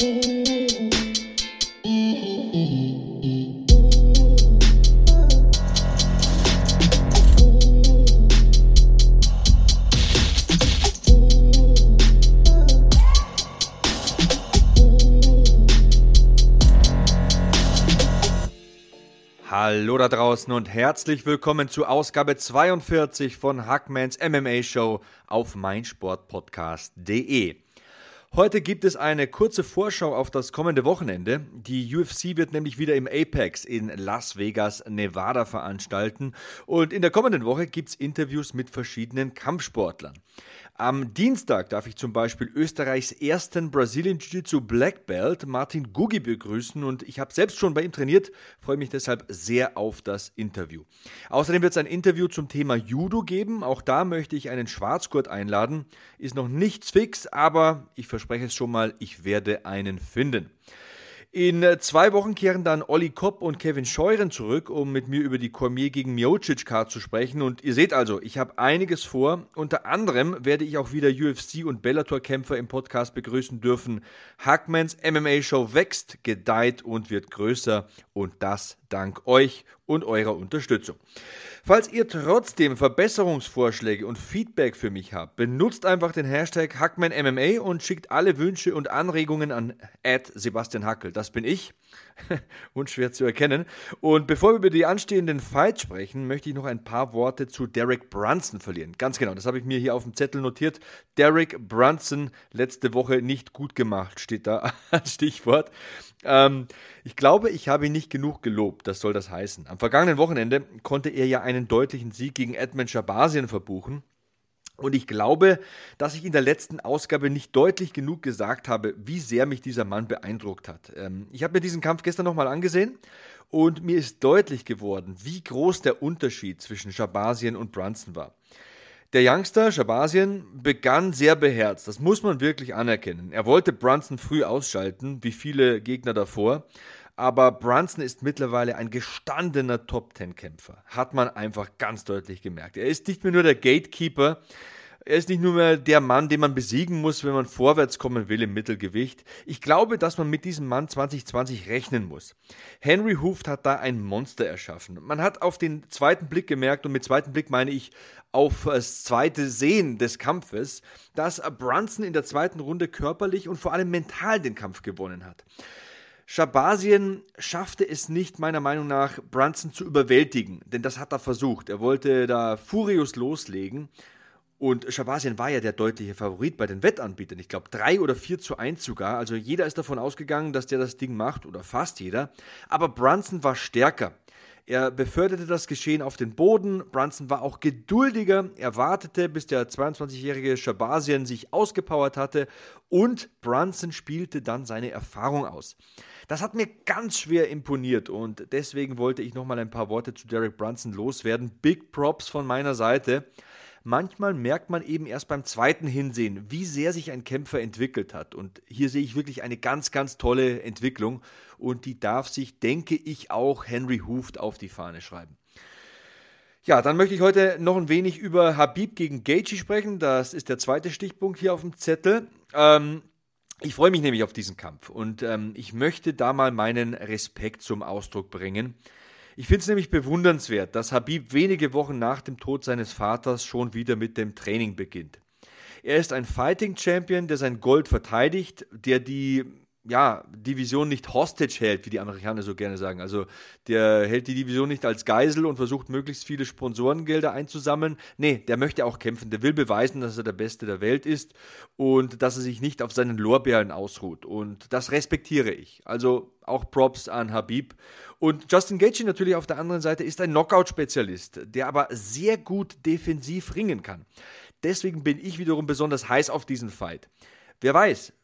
Hallo da draußen und herzlich willkommen zu Ausgabe 42 von Hackmans MMA Show auf meinsportpodcast.de. Heute gibt es eine kurze Vorschau auf das kommende Wochenende. Die UFC wird nämlich wieder im Apex in Las Vegas, Nevada veranstalten und in der kommenden Woche gibt es Interviews mit verschiedenen Kampfsportlern. Am Dienstag darf ich zum Beispiel Österreichs ersten Brazilian Jiu-Jitsu Black Belt, Martin Gugi, begrüßen und ich habe selbst schon bei ihm trainiert, freue mich deshalb sehr auf das Interview. Außerdem wird es ein Interview zum Thema Judo geben, auch da möchte ich einen Schwarzgurt einladen. Ist noch nichts fix, aber ich verspreche es schon mal, ich werde einen finden. In äh, zwei Wochen kehren dann Olli Kopp und Kevin Scheuren zurück, um mit mir über die Cormier gegen Miocic Card zu sprechen. Und ihr seht also, ich habe einiges vor. Unter anderem werde ich auch wieder UFC und Bellator-Kämpfer im Podcast begrüßen dürfen. Hackmans MMA-Show wächst, gedeiht und wird größer. Und das dank euch und eurer Unterstützung. Falls ihr trotzdem Verbesserungsvorschläge und Feedback für mich habt, benutzt einfach den Hashtag HackmanMMA und schickt alle Wünsche und Anregungen an Sebastian Hackel. Das bin ich. Unschwer zu erkennen. Und bevor wir über die anstehenden Fights sprechen, möchte ich noch ein paar Worte zu Derek Brunson verlieren. Ganz genau, das habe ich mir hier auf dem Zettel notiert. Derek Brunson letzte Woche nicht gut gemacht, steht da als Stichwort. Ähm, ich glaube, ich habe ihn nicht genug gelobt, das soll das heißen. Am vergangenen Wochenende konnte er ja einen deutlichen Sieg gegen Edmund Shabazien verbuchen. Und ich glaube, dass ich in der letzten Ausgabe nicht deutlich genug gesagt habe, wie sehr mich dieser Mann beeindruckt hat. Ähm, ich habe mir diesen Kampf gestern nochmal angesehen und mir ist deutlich geworden, wie groß der Unterschied zwischen Shabazien und Brunson war. Der Youngster Shabazien begann sehr beherzt, das muss man wirklich anerkennen. Er wollte Brunson früh ausschalten, wie viele Gegner davor, aber Brunson ist mittlerweile ein gestandener Top-10-Kämpfer. Hat man einfach ganz deutlich gemerkt. Er ist nicht mehr nur der Gatekeeper, er ist nicht nur mehr der Mann, den man besiegen muss, wenn man vorwärts kommen will im Mittelgewicht. Ich glaube, dass man mit diesem Mann 2020 rechnen muss. Henry Hooft hat da ein Monster erschaffen. Man hat auf den zweiten Blick gemerkt, und mit zweiten Blick meine ich auf das zweite Sehen des Kampfes, dass Brunson in der zweiten Runde körperlich und vor allem mental den Kampf gewonnen hat. Shabazien schaffte es nicht, meiner Meinung nach, Brunson zu überwältigen, denn das hat er versucht. Er wollte da furios loslegen und Shabazien war ja der deutliche Favorit bei den Wettanbietern. Ich glaube, 3 oder 4 zu 1 sogar. Also jeder ist davon ausgegangen, dass der das Ding macht, oder fast jeder. Aber Brunson war stärker. Er beförderte das Geschehen auf den Boden. Brunson war auch geduldiger. Er wartete, bis der 22-jährige Shabazien sich ausgepowert hatte. Und Brunson spielte dann seine Erfahrung aus. Das hat mir ganz schwer imponiert und deswegen wollte ich nochmal ein paar Worte zu Derek Brunson loswerden. Big Props von meiner Seite. Manchmal merkt man eben erst beim zweiten Hinsehen, wie sehr sich ein Kämpfer entwickelt hat. Und hier sehe ich wirklich eine ganz, ganz tolle Entwicklung. Und die darf sich, denke ich, auch Henry Hooft auf die Fahne schreiben. Ja, dann möchte ich heute noch ein wenig über Habib gegen Gaethje sprechen. Das ist der zweite Stichpunkt hier auf dem Zettel. Ähm, ich freue mich nämlich auf diesen Kampf und ähm, ich möchte da mal meinen Respekt zum Ausdruck bringen. Ich finde es nämlich bewundernswert, dass Habib wenige Wochen nach dem Tod seines Vaters schon wieder mit dem Training beginnt. Er ist ein Fighting Champion, der sein Gold verteidigt, der die ja, Division nicht hostage hält, wie die Amerikaner so gerne sagen. Also der hält die Division nicht als Geisel und versucht möglichst viele Sponsorengelder einzusammeln. Nee, der möchte auch kämpfen. Der will beweisen, dass er der Beste der Welt ist und dass er sich nicht auf seinen Lorbeeren ausruht. Und das respektiere ich. Also auch Props an Habib. Und Justin Gaethje natürlich auf der anderen Seite ist ein Knockout-Spezialist, der aber sehr gut defensiv ringen kann. Deswegen bin ich wiederum besonders heiß auf diesen Fight. Wer weiß,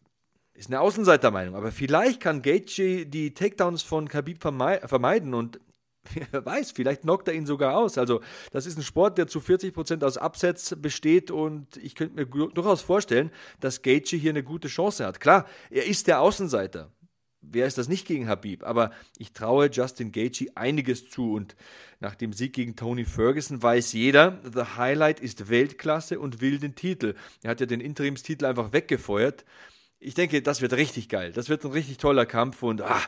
ist eine Außenseitermeinung, aber vielleicht kann Gaethje die Takedowns von Khabib vermeiden und wer weiß, vielleicht knockt er ihn sogar aus. Also, das ist ein Sport, der zu 40% aus Absatz besteht und ich könnte mir durchaus vorstellen, dass Gaethje hier eine gute Chance hat. Klar, er ist der Außenseiter. Wer ist das nicht gegen Habib? Aber ich traue Justin Gaethje einiges zu und nach dem Sieg gegen Tony Ferguson weiß jeder, The Highlight ist Weltklasse und will den Titel. Er hat ja den Interimstitel einfach weggefeuert. Ich denke, das wird richtig geil. Das wird ein richtig toller Kampf und ah,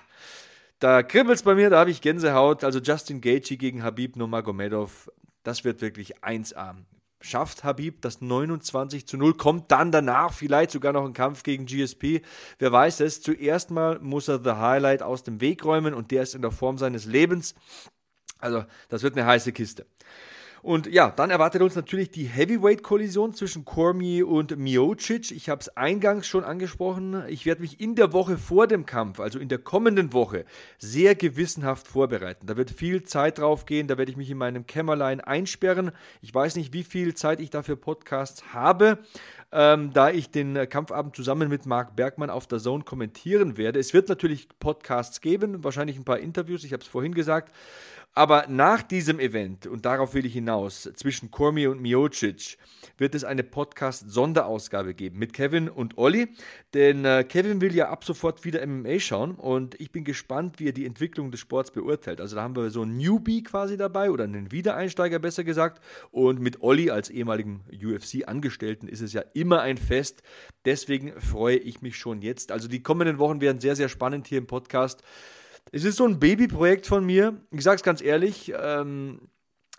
da es bei mir, da habe ich Gänsehaut. Also Justin Gaethje gegen Habib Nurmagomedov, das wird wirklich 1A. Schafft Habib das 29 zu 0, kommt dann danach vielleicht sogar noch ein Kampf gegen GSP. Wer weiß es. Zuerst mal muss er The Highlight aus dem Weg räumen und der ist in der Form seines Lebens. Also, das wird eine heiße Kiste. Und ja, dann erwartet uns natürlich die Heavyweight-Kollision zwischen Cormier und Miocic. Ich habe es eingangs schon angesprochen. Ich werde mich in der Woche vor dem Kampf, also in der kommenden Woche, sehr gewissenhaft vorbereiten. Da wird viel Zeit drauf gehen. Da werde ich mich in meinem Kämmerlein einsperren. Ich weiß nicht, wie viel Zeit ich dafür Podcasts habe. Ähm, da ich den Kampfabend zusammen mit Marc Bergmann auf der Zone kommentieren werde. Es wird natürlich Podcasts geben, wahrscheinlich ein paar Interviews, ich habe es vorhin gesagt. Aber nach diesem Event, und darauf will ich hinaus, zwischen Cormier und Miocic, wird es eine Podcast-Sonderausgabe geben mit Kevin und Olli. Denn äh, Kevin will ja ab sofort wieder MMA schauen und ich bin gespannt, wie er die Entwicklung des Sports beurteilt. Also da haben wir so einen Newbie quasi dabei oder einen Wiedereinsteiger besser gesagt. Und mit Olli als ehemaligen UFC-Angestellten ist es ja immer ein Fest. Deswegen freue ich mich schon jetzt. Also die kommenden Wochen werden sehr, sehr spannend hier im Podcast. Es ist so ein Babyprojekt von mir. Ich sage es ganz ehrlich. Ähm,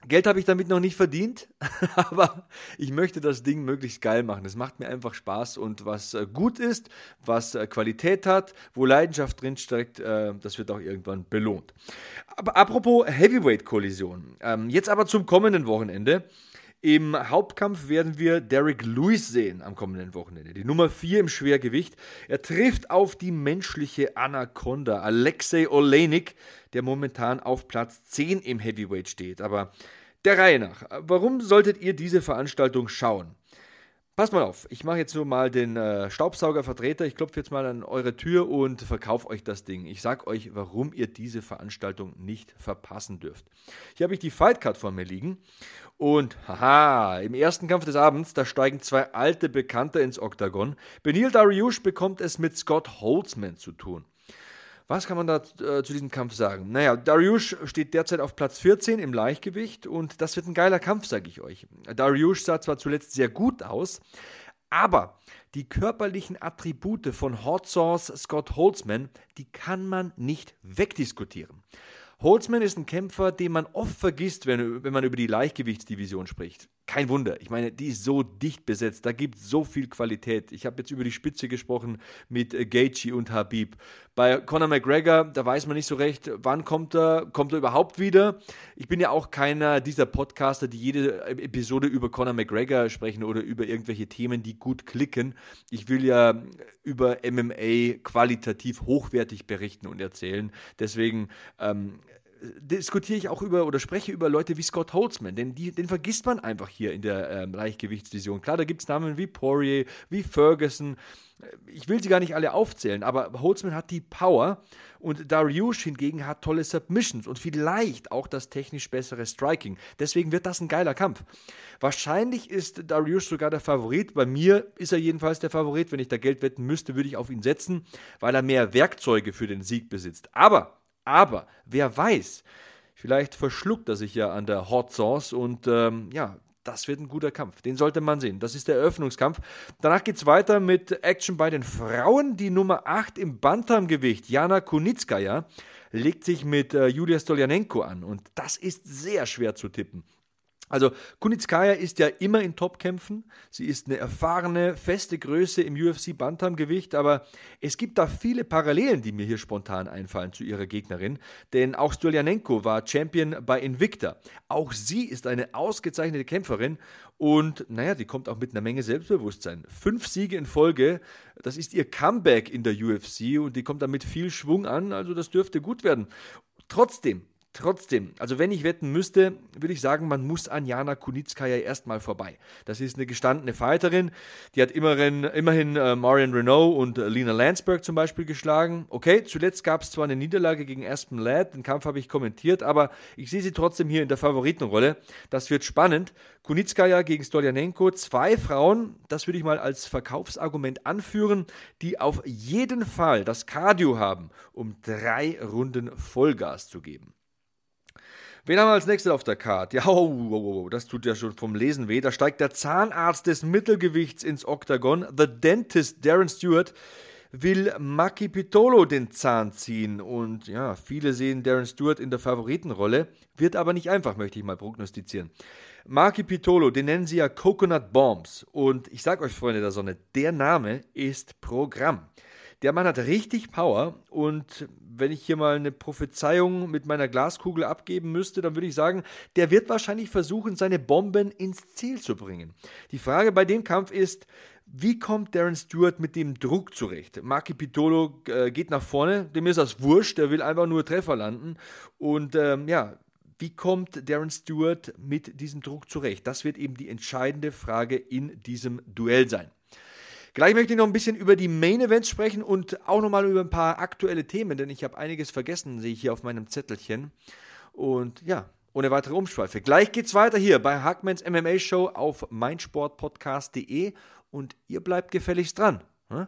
Geld habe ich damit noch nicht verdient, aber ich möchte das Ding möglichst geil machen. Es macht mir einfach Spaß und was äh, gut ist, was äh, Qualität hat, wo Leidenschaft drinsteckt, äh, das wird auch irgendwann belohnt. Aber apropos Heavyweight-Kollision. Ähm, jetzt aber zum kommenden Wochenende. Im Hauptkampf werden wir Derek Lewis sehen am kommenden Wochenende. Die Nummer 4 im Schwergewicht. Er trifft auf die menschliche Anaconda, Alexei Olenik, der momentan auf Platz 10 im Heavyweight steht. Aber der Reihe nach, warum solltet ihr diese Veranstaltung schauen? Pass mal auf, ich mache jetzt nur mal den äh, Staubsaugervertreter. Ich klopfe jetzt mal an eure Tür und verkaufe euch das Ding. Ich sage euch, warum ihr diese Veranstaltung nicht verpassen dürft. Hier habe ich die Fightcard vor mir liegen und haha, im ersten Kampf des Abends, da steigen zwei alte Bekannte ins Oktagon. Benil Dariush bekommt es mit Scott Holtzman zu tun. Was kann man da äh, zu diesem Kampf sagen? Naja, Dariush steht derzeit auf Platz 14 im Leichtgewicht und das wird ein geiler Kampf, sage ich euch. Dariush sah zwar zuletzt sehr gut aus, aber die körperlichen Attribute von Hot Sauce Scott Holtzman, die kann man nicht wegdiskutieren. Holtzman ist ein Kämpfer, den man oft vergisst, wenn, wenn man über die Leichtgewichtsdivision spricht. Kein Wunder. Ich meine, die ist so dicht besetzt. Da gibt es so viel Qualität. Ich habe jetzt über die Spitze gesprochen mit äh, Gaethje und Habib. Bei Conor McGregor, da weiß man nicht so recht, wann kommt er, kommt er überhaupt wieder. Ich bin ja auch keiner dieser Podcaster, die jede Episode über Conor McGregor sprechen oder über irgendwelche Themen, die gut klicken. Ich will ja über MMA qualitativ hochwertig berichten und erzählen. Deswegen ähm, diskutiere ich auch über oder spreche über Leute wie Scott Holtzman, denn die, den vergisst man einfach hier in der ähm, Leichtgewichtsdivision. Klar, da gibt es Namen wie Poirier, wie Ferguson. Ich will sie gar nicht alle aufzählen, aber Holtzman hat die Power und Dariush hingegen hat tolle Submissions und vielleicht auch das technisch bessere Striking. Deswegen wird das ein geiler Kampf. Wahrscheinlich ist Dariush sogar der Favorit. Bei mir ist er jedenfalls der Favorit. Wenn ich da Geld wetten müsste, würde ich auf ihn setzen, weil er mehr Werkzeuge für den Sieg besitzt. Aber aber wer weiß, vielleicht verschluckt er sich ja an der Hot Sauce und ähm, ja, das wird ein guter Kampf. Den sollte man sehen. Das ist der Eröffnungskampf. Danach geht es weiter mit Action bei den Frauen. Die Nummer 8 im Bantamgewicht, Jana Kunitskaya, legt sich mit äh, Julia Stoljanenko an. Und das ist sehr schwer zu tippen. Also Kunitskaya ist ja immer in Topkämpfen. Sie ist eine erfahrene, feste Größe im UFC Bantamgewicht, aber es gibt da viele Parallelen, die mir hier spontan einfallen zu ihrer Gegnerin, denn auch Stoljanenko war Champion bei Invicta. Auch sie ist eine ausgezeichnete Kämpferin und naja, die kommt auch mit einer Menge Selbstbewusstsein. Fünf Siege in Folge, das ist ihr Comeback in der UFC und die kommt da mit viel Schwung an, also das dürfte gut werden. Trotzdem, Trotzdem, also wenn ich wetten müsste, würde ich sagen, man muss an Jana Kunitskaya erstmal vorbei. Das ist eine gestandene Fighterin, die hat immerhin, immerhin äh, Marion Renault und äh, Lena Landsberg zum Beispiel geschlagen. Okay, zuletzt gab es zwar eine Niederlage gegen Aspen Ladd, den Kampf habe ich kommentiert, aber ich sehe sie trotzdem hier in der Favoritenrolle. Das wird spannend. Kunitskaya gegen Stoljanenko, zwei Frauen, das würde ich mal als Verkaufsargument anführen, die auf jeden Fall das Cardio haben, um drei Runden Vollgas zu geben. Wen haben wir als nächstes auf der Karte? Ja, oh, oh, oh, oh, das tut ja schon vom Lesen weh. Da steigt der Zahnarzt des Mittelgewichts ins Oktagon. The Dentist Darren Stewart will Maki Pitolo den Zahn ziehen. Und ja, viele sehen Darren Stewart in der Favoritenrolle. Wird aber nicht einfach, möchte ich mal prognostizieren. Maki Pitolo, den nennen sie ja Coconut Bombs. Und ich sag euch, Freunde der Sonne, der Name ist Programm. Der Mann hat richtig Power und wenn ich hier mal eine Prophezeiung mit meiner Glaskugel abgeben müsste, dann würde ich sagen, der wird wahrscheinlich versuchen, seine Bomben ins Ziel zu bringen. Die Frage bei dem Kampf ist, wie kommt Darren Stewart mit dem Druck zurecht? Marky Pitolo äh, geht nach vorne, dem ist das wurscht, der will einfach nur Treffer landen. Und ähm, ja, wie kommt Darren Stewart mit diesem Druck zurecht? Das wird eben die entscheidende Frage in diesem Duell sein. Gleich möchte ich noch ein bisschen über die Main Events sprechen und auch nochmal über ein paar aktuelle Themen, denn ich habe einiges vergessen, sehe ich hier auf meinem Zettelchen. Und ja, ohne weitere Umschweife. Gleich geht's weiter hier bei Hackmans MMA Show auf meinsportpodcast.de und ihr bleibt gefälligst dran. Hm?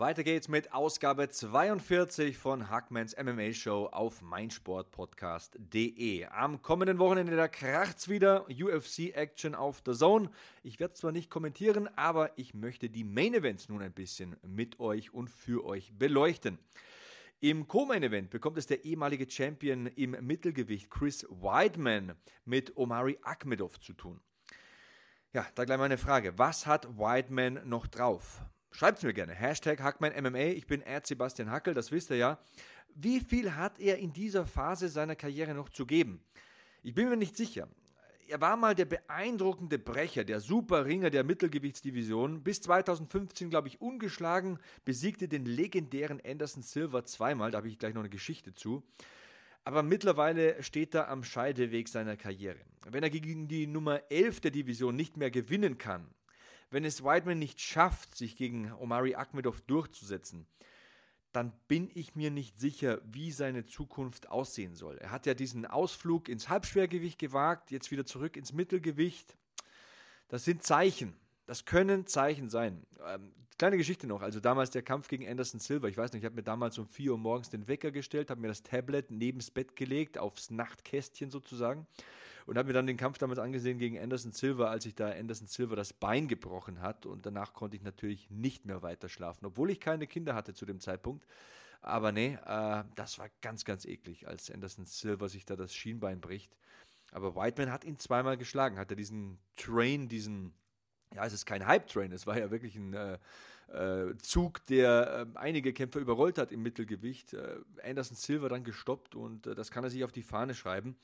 Weiter geht's mit Ausgabe 42 von Hackmans MMA Show auf meinsportpodcast.de. Am kommenden Wochenende da kracht's wieder UFC Action auf der Zone. Ich werde zwar nicht kommentieren, aber ich möchte die Main Events nun ein bisschen mit euch und für euch beleuchten. Im Co-Main Event bekommt es der ehemalige Champion im Mittelgewicht Chris Weidman mit Omari Akmedov zu tun. Ja, da gleich meine Frage. Was hat Weidman noch drauf? Schreibt es mir gerne. Hashtag HackmanMMA. Ich bin Erd Sebastian Hackel, das wisst ihr ja. Wie viel hat er in dieser Phase seiner Karriere noch zu geben? Ich bin mir nicht sicher. Er war mal der beeindruckende Brecher, der Superringer der Mittelgewichtsdivision. Bis 2015, glaube ich, ungeschlagen, besiegte den legendären Anderson Silver zweimal. Da habe ich gleich noch eine Geschichte zu. Aber mittlerweile steht er am Scheideweg seiner Karriere. Wenn er gegen die Nummer 11 der Division nicht mehr gewinnen kann, wenn es Whiteman nicht schafft, sich gegen Omari Akmedov durchzusetzen, dann bin ich mir nicht sicher, wie seine Zukunft aussehen soll. Er hat ja diesen Ausflug ins Halbschwergewicht gewagt, jetzt wieder zurück ins Mittelgewicht. Das sind Zeichen. Das können Zeichen sein. Ähm, kleine Geschichte noch. Also damals der Kampf gegen Anderson Silver. Ich weiß nicht, ich habe mir damals um 4 Uhr morgens den Wecker gestellt, habe mir das Tablet neben das Bett gelegt, aufs Nachtkästchen sozusagen und habe mir dann den Kampf damals angesehen gegen Anderson Silva, als sich da Anderson Silva das Bein gebrochen hat und danach konnte ich natürlich nicht mehr weiter schlafen, obwohl ich keine Kinder hatte zu dem Zeitpunkt. Aber nee, äh, das war ganz, ganz eklig, als Anderson Silva sich da das Schienbein bricht. Aber Whiteman hat ihn zweimal geschlagen, hat er diesen Train, diesen, ja, es ist kein Hype-Train, es war ja wirklich ein äh, äh, Zug, der äh, einige Kämpfer überrollt hat im Mittelgewicht. Äh, Anderson Silva dann gestoppt und äh, das kann er sich auf die Fahne schreiben.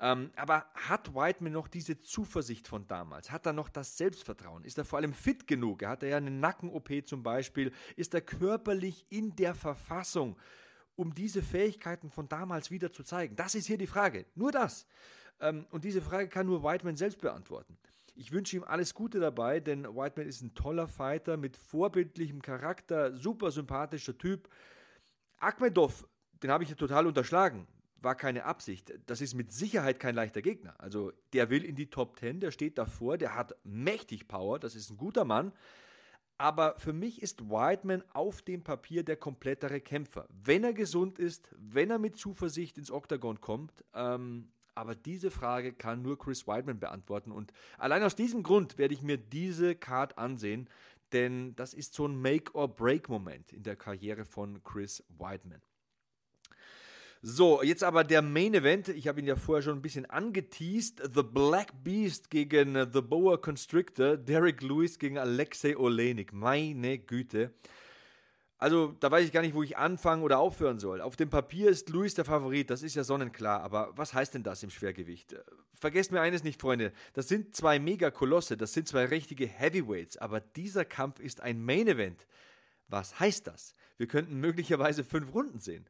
Ähm, aber hat Whiteman noch diese Zuversicht von damals? Hat er noch das Selbstvertrauen? Ist er vor allem fit genug? Er hatte ja eine Nacken-OP zum Beispiel. Ist er körperlich in der Verfassung, um diese Fähigkeiten von damals wieder zu zeigen? Das ist hier die Frage. Nur das. Ähm, und diese Frage kann nur Whiteman selbst beantworten. Ich wünsche ihm alles Gute dabei, denn Whiteman ist ein toller Fighter mit vorbildlichem Charakter, super sympathischer Typ. Akhmedov, den habe ich ja total unterschlagen war keine Absicht. Das ist mit Sicherheit kein leichter Gegner. Also der will in die Top 10, der steht davor, der hat mächtig Power, das ist ein guter Mann. Aber für mich ist Whiteman auf dem Papier der komplettere Kämpfer. Wenn er gesund ist, wenn er mit Zuversicht ins Oktagon kommt. Ähm, aber diese Frage kann nur Chris Whiteman beantworten. Und allein aus diesem Grund werde ich mir diese Card ansehen, denn das ist so ein Make-or-Break-Moment in der Karriere von Chris Whiteman. So, jetzt aber der Main Event. Ich habe ihn ja vorher schon ein bisschen angeteased. The Black Beast gegen The Boa Constrictor. Derek Lewis gegen Alexei Olenik. Meine Güte. Also, da weiß ich gar nicht, wo ich anfangen oder aufhören soll. Auf dem Papier ist Luis der Favorit, das ist ja sonnenklar, aber was heißt denn das im Schwergewicht? Vergesst mir eines nicht, Freunde, das sind zwei Megakolosse, das sind zwei richtige Heavyweights, aber dieser Kampf ist ein Main Event. Was heißt das? Wir könnten möglicherweise fünf Runden sehen.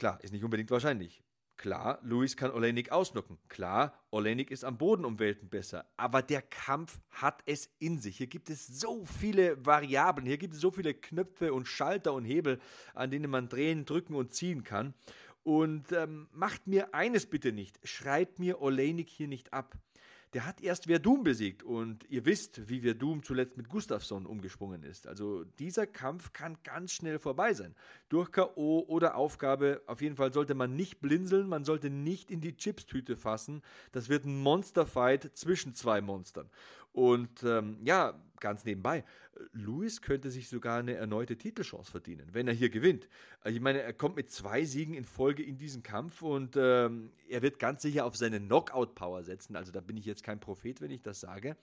Klar, ist nicht unbedingt wahrscheinlich. Klar, Luis kann Olenik ausnocken. Klar, Olenik ist am Boden um Welten besser. Aber der Kampf hat es in sich. Hier gibt es so viele Variablen. Hier gibt es so viele Knöpfe und Schalter und Hebel, an denen man drehen, drücken und ziehen kann. Und ähm, macht mir eines bitte nicht. Schreibt mir Olenik hier nicht ab der hat erst Verdum besiegt und ihr wisst, wie Verdum zuletzt mit Gustafsson umgesprungen ist. Also dieser Kampf kann ganz schnell vorbei sein. Durch K.O. oder Aufgabe, auf jeden Fall sollte man nicht blinzeln, man sollte nicht in die Chipstüte fassen. Das wird ein Monsterfight zwischen zwei Monstern. Und ähm, ja, ganz nebenbei, Lewis könnte sich sogar eine erneute Titelchance verdienen, wenn er hier gewinnt. Ich meine, er kommt mit zwei Siegen in Folge in diesen Kampf und ähm, er wird ganz sicher auf seine Knockout-Power setzen. Also da bin ich jetzt kein Prophet, wenn ich das sage.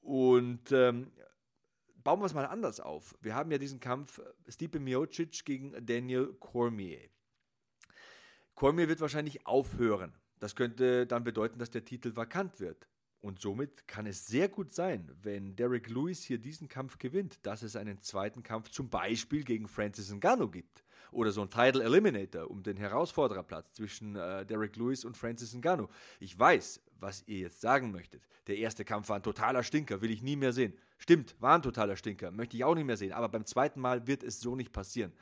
Und ähm, bauen wir es mal anders auf. Wir haben ja diesen Kampf Stipe Miocic gegen Daniel Cormier. Cormier wird wahrscheinlich aufhören. Das könnte dann bedeuten, dass der Titel vakant wird. Und somit kann es sehr gut sein, wenn Derek Lewis hier diesen Kampf gewinnt, dass es einen zweiten Kampf zum Beispiel gegen Francis Ngannou gibt. Oder so ein Title Eliminator um den Herausfordererplatz zwischen äh, Derek Lewis und Francis Ngannou. Ich weiß, was ihr jetzt sagen möchtet. Der erste Kampf war ein totaler Stinker, will ich nie mehr sehen. Stimmt, war ein totaler Stinker, möchte ich auch nicht mehr sehen. Aber beim zweiten Mal wird es so nicht passieren.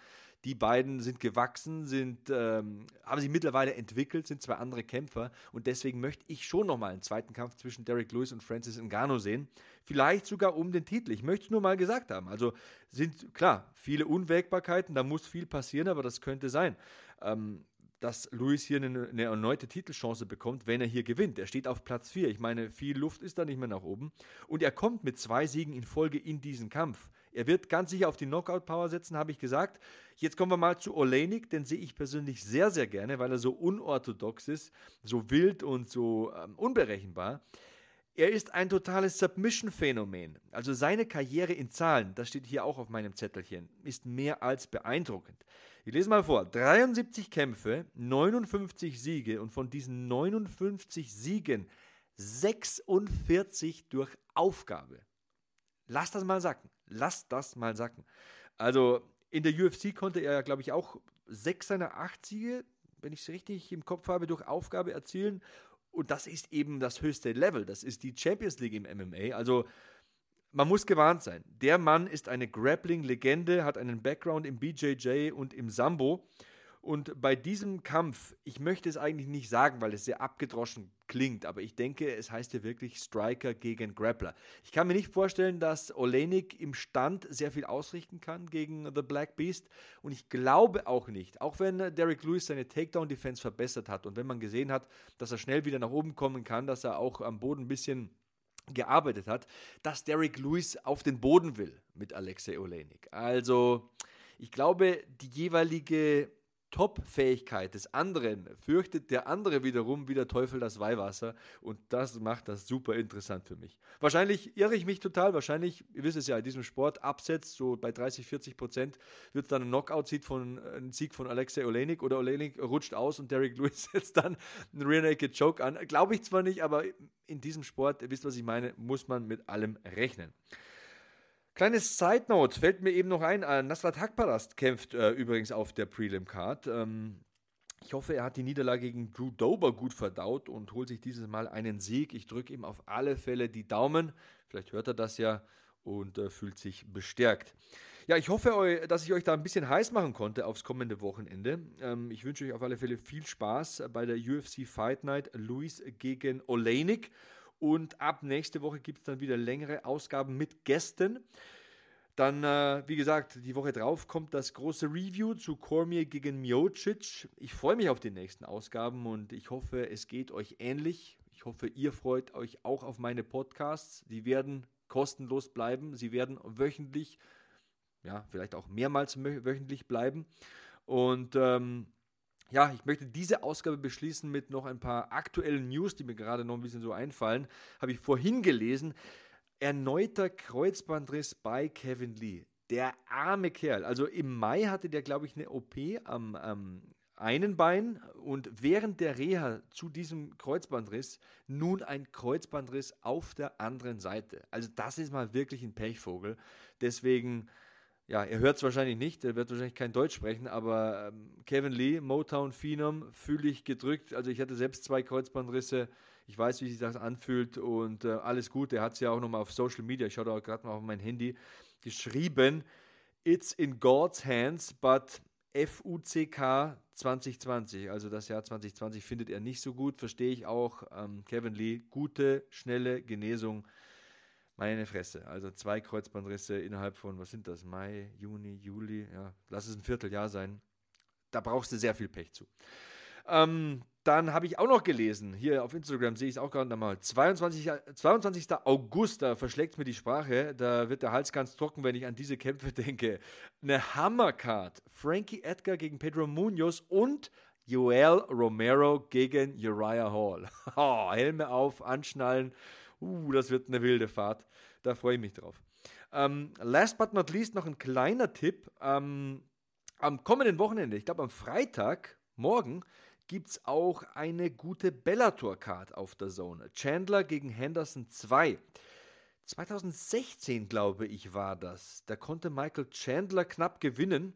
Die beiden sind gewachsen, sind, ähm, haben sich mittlerweile entwickelt, sind zwei andere Kämpfer und deswegen möchte ich schon nochmal einen zweiten Kampf zwischen Derek Lewis und Francis Ngannou sehen. Vielleicht sogar um den Titel. Ich möchte es nur mal gesagt haben. Also sind, klar, viele Unwägbarkeiten, da muss viel passieren, aber das könnte sein. Ähm, dass Luis hier eine, eine, erneute Titelchance bekommt, wenn er hier gewinnt. Er steht auf Platz 4. Ich meine, viel Luft ist da nicht mehr nach oben. Und er kommt mit zwei Siegen in Folge in diesen Kampf. Er wird ganz sicher auf die Knockout-Power setzen, habe ich gesagt. Jetzt kommen wir mal zu Olenik, den sehe ich persönlich sehr, sehr gerne, weil er so unorthodox ist, so wild und so ähm, unberechenbar. Er ist ein totales Submission-Phänomen. Also seine Karriere in Zahlen, das steht hier auch auf meinem Zettelchen, ist mehr als beeindruckend. Ich lese mal vor. 73 Kämpfe, 59 Siege und von diesen 59 Siegen 46 durch Aufgabe. Lass das mal sacken. Lass das mal sacken. Also in der UFC konnte er, glaube ich, auch sechs seiner acht Siege, wenn ich es richtig im Kopf habe, durch Aufgabe erzielen und das ist eben das höchste Level. Das ist die Champions League im MMA. Also man muss gewarnt sein. Der Mann ist eine Grappling-Legende, hat einen Background im BJJ und im Sambo. Und bei diesem Kampf, ich möchte es eigentlich nicht sagen, weil es sehr abgedroschen klingt, aber ich denke, es heißt ja wirklich Striker gegen Grappler. Ich kann mir nicht vorstellen, dass Olenik im Stand sehr viel ausrichten kann gegen The Black Beast und ich glaube auch nicht, auch wenn Derek Lewis seine Takedown-Defense verbessert hat und wenn man gesehen hat, dass er schnell wieder nach oben kommen kann, dass er auch am Boden ein bisschen gearbeitet hat, dass Derek Lewis auf den Boden will mit Alexei Olenik. Also, ich glaube, die jeweilige Top-Fähigkeit des anderen fürchtet der andere wiederum wie der Teufel das Weihwasser und das macht das super interessant für mich. Wahrscheinlich irre ich mich total, wahrscheinlich, ihr wisst es ja, in diesem Sport, Absetz, so bei 30, 40 Prozent, wird es dann ein Knockout-Sieg von, ein Sieg von Alexei Olenik oder Olenik rutscht aus und Derek Lewis setzt dann einen Rear Naked Choke an. Glaube ich zwar nicht, aber in diesem Sport, ihr wisst, was ich meine, muss man mit allem rechnen. Kleines Side Note fällt mir eben noch ein: äh, Nasrat Hakparast kämpft äh, übrigens auf der Prelim Card. Ähm, ich hoffe, er hat die Niederlage gegen Drew Dober gut verdaut und holt sich dieses Mal einen Sieg. Ich drücke ihm auf alle Fälle die Daumen. Vielleicht hört er das ja und äh, fühlt sich bestärkt. Ja, ich hoffe, dass ich euch da ein bisschen heiß machen konnte aufs kommende Wochenende. Ähm, ich wünsche euch auf alle Fälle viel Spaß bei der UFC Fight Night Luis gegen Oleinik. Und ab nächste Woche gibt es dann wieder längere Ausgaben mit Gästen. Dann, äh, wie gesagt, die Woche drauf kommt das große Review zu Cormier gegen Miocic. Ich freue mich auf die nächsten Ausgaben und ich hoffe, es geht euch ähnlich. Ich hoffe, ihr freut euch auch auf meine Podcasts. Die werden kostenlos bleiben. Sie werden wöchentlich, ja, vielleicht auch mehrmals wöchentlich bleiben. Und ähm, ja, ich möchte diese Ausgabe beschließen mit noch ein paar aktuellen News, die mir gerade noch ein bisschen so einfallen. Habe ich vorhin gelesen. Erneuter Kreuzbandriss bei Kevin Lee. Der arme Kerl. Also im Mai hatte der, glaube ich, eine OP am, am einen Bein und während der Reha zu diesem Kreuzbandriss nun ein Kreuzbandriss auf der anderen Seite. Also das ist mal wirklich ein Pechvogel. Deswegen, ja, er hört es wahrscheinlich nicht, er wird wahrscheinlich kein Deutsch sprechen, aber ähm, Kevin Lee, Motown Phenom, fühle ich gedrückt. Also ich hatte selbst zwei Kreuzbandrisse. Ich weiß, wie sich das anfühlt und äh, alles gut. Er hat es ja auch nochmal auf Social Media, ich schaue da gerade mal auf mein Handy, geschrieben. It's in God's hands, but FUCK 2020, also das Jahr 2020, findet er nicht so gut, verstehe ich auch. Ähm, Kevin Lee, gute, schnelle Genesung. Meine Fresse. Also zwei Kreuzbandrisse innerhalb von, was sind das? Mai, Juni, Juli, ja, lass es ein Vierteljahr sein. Da brauchst du sehr viel Pech zu. Ähm, dann habe ich auch noch gelesen, hier auf Instagram sehe ich es auch gerade nochmal, 22, 22. August, da verschlägt mir die Sprache, da wird der Hals ganz trocken, wenn ich an diese Kämpfe denke. Eine Hammercard, Frankie Edgar gegen Pedro Munoz und Joel Romero gegen Uriah Hall. Oh, Helme auf, anschnallen, uh, das wird eine wilde Fahrt, da freue ich mich drauf. Ähm, last but not least noch ein kleiner Tipp, ähm, am kommenden Wochenende, ich glaube am Freitag, morgen, gibt es auch eine gute Bellator-Card auf der Zone. Chandler gegen Henderson 2. 2016, glaube ich, war das. Da konnte Michael Chandler knapp gewinnen.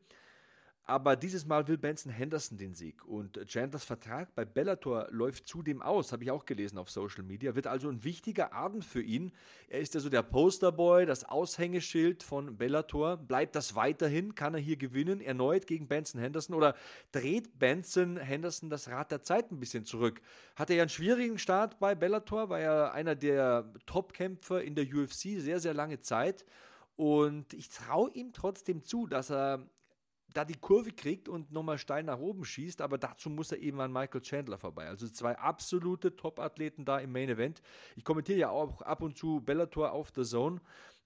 Aber dieses Mal will Benson Henderson den Sieg. Und Chandlers Vertrag bei Bellator läuft zudem aus, habe ich auch gelesen auf Social Media. Wird also ein wichtiger Abend für ihn. Er ist ja so der Posterboy, das Aushängeschild von Bellator. Bleibt das weiterhin? Kann er hier gewinnen? Erneut gegen Benson Henderson? Oder dreht Benson Henderson das Rad der Zeit ein bisschen zurück? Hat er ja einen schwierigen Start bei Bellator, war ja einer der Topkämpfer in der UFC sehr, sehr lange Zeit. Und ich traue ihm trotzdem zu, dass er da die Kurve kriegt und nochmal steil nach oben schießt, aber dazu muss er eben an Michael Chandler vorbei. Also zwei absolute Top-Athleten da im Main Event. Ich kommentiere ja auch ab und zu Bellator auf der Zone.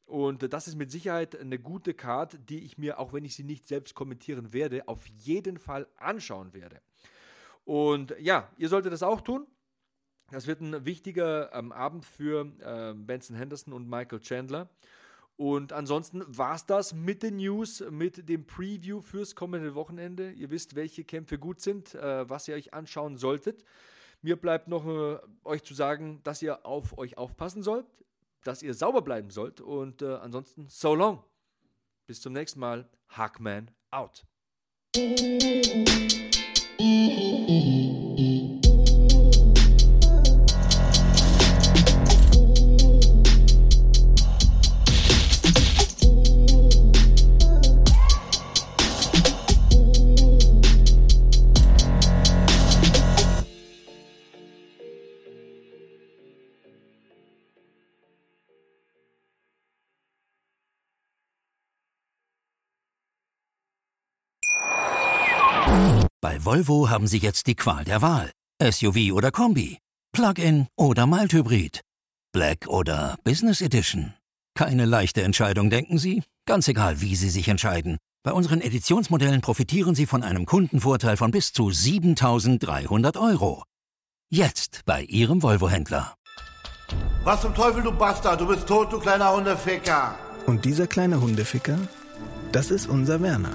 Und das ist mit Sicherheit eine gute Card, die ich mir, auch wenn ich sie nicht selbst kommentieren werde, auf jeden Fall anschauen werde. Und ja, ihr solltet das auch tun. Das wird ein wichtiger ähm, Abend für äh, Benson Henderson und Michael Chandler. Und ansonsten war es das mit den News, mit dem Preview fürs kommende Wochenende. Ihr wisst, welche Kämpfe gut sind, äh, was ihr euch anschauen solltet. Mir bleibt noch äh, euch zu sagen, dass ihr auf euch aufpassen sollt, dass ihr sauber bleiben sollt. Und äh, ansonsten, so long. Bis zum nächsten Mal. Hackman out. Bei Volvo haben Sie jetzt die Qual der Wahl. SUV oder Kombi, Plug-in oder Mild-Hybrid, Black oder Business Edition. Keine leichte Entscheidung, denken Sie? Ganz egal, wie Sie sich entscheiden. Bei unseren Editionsmodellen profitieren Sie von einem Kundenvorteil von bis zu 7300 Euro. Jetzt bei Ihrem Volvo-Händler. Was zum Teufel, du Bastard? Du bist tot, du kleiner Hundeficker. Und dieser kleine Hundeficker, das ist unser Werner.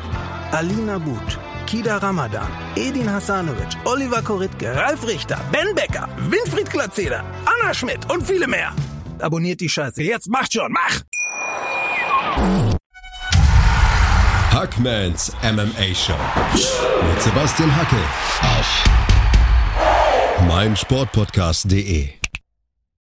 Alina But, Kida Ramadan, Edin Hasanovic, Oliver Koritke, Ralf Richter, Ben Becker, Winfried Glatzeder, Anna Schmidt und viele mehr. Abonniert die Scheiße. Jetzt macht schon, mach! Hackmans MMA Show mit Sebastian Hacke auf meinsportpodcast.de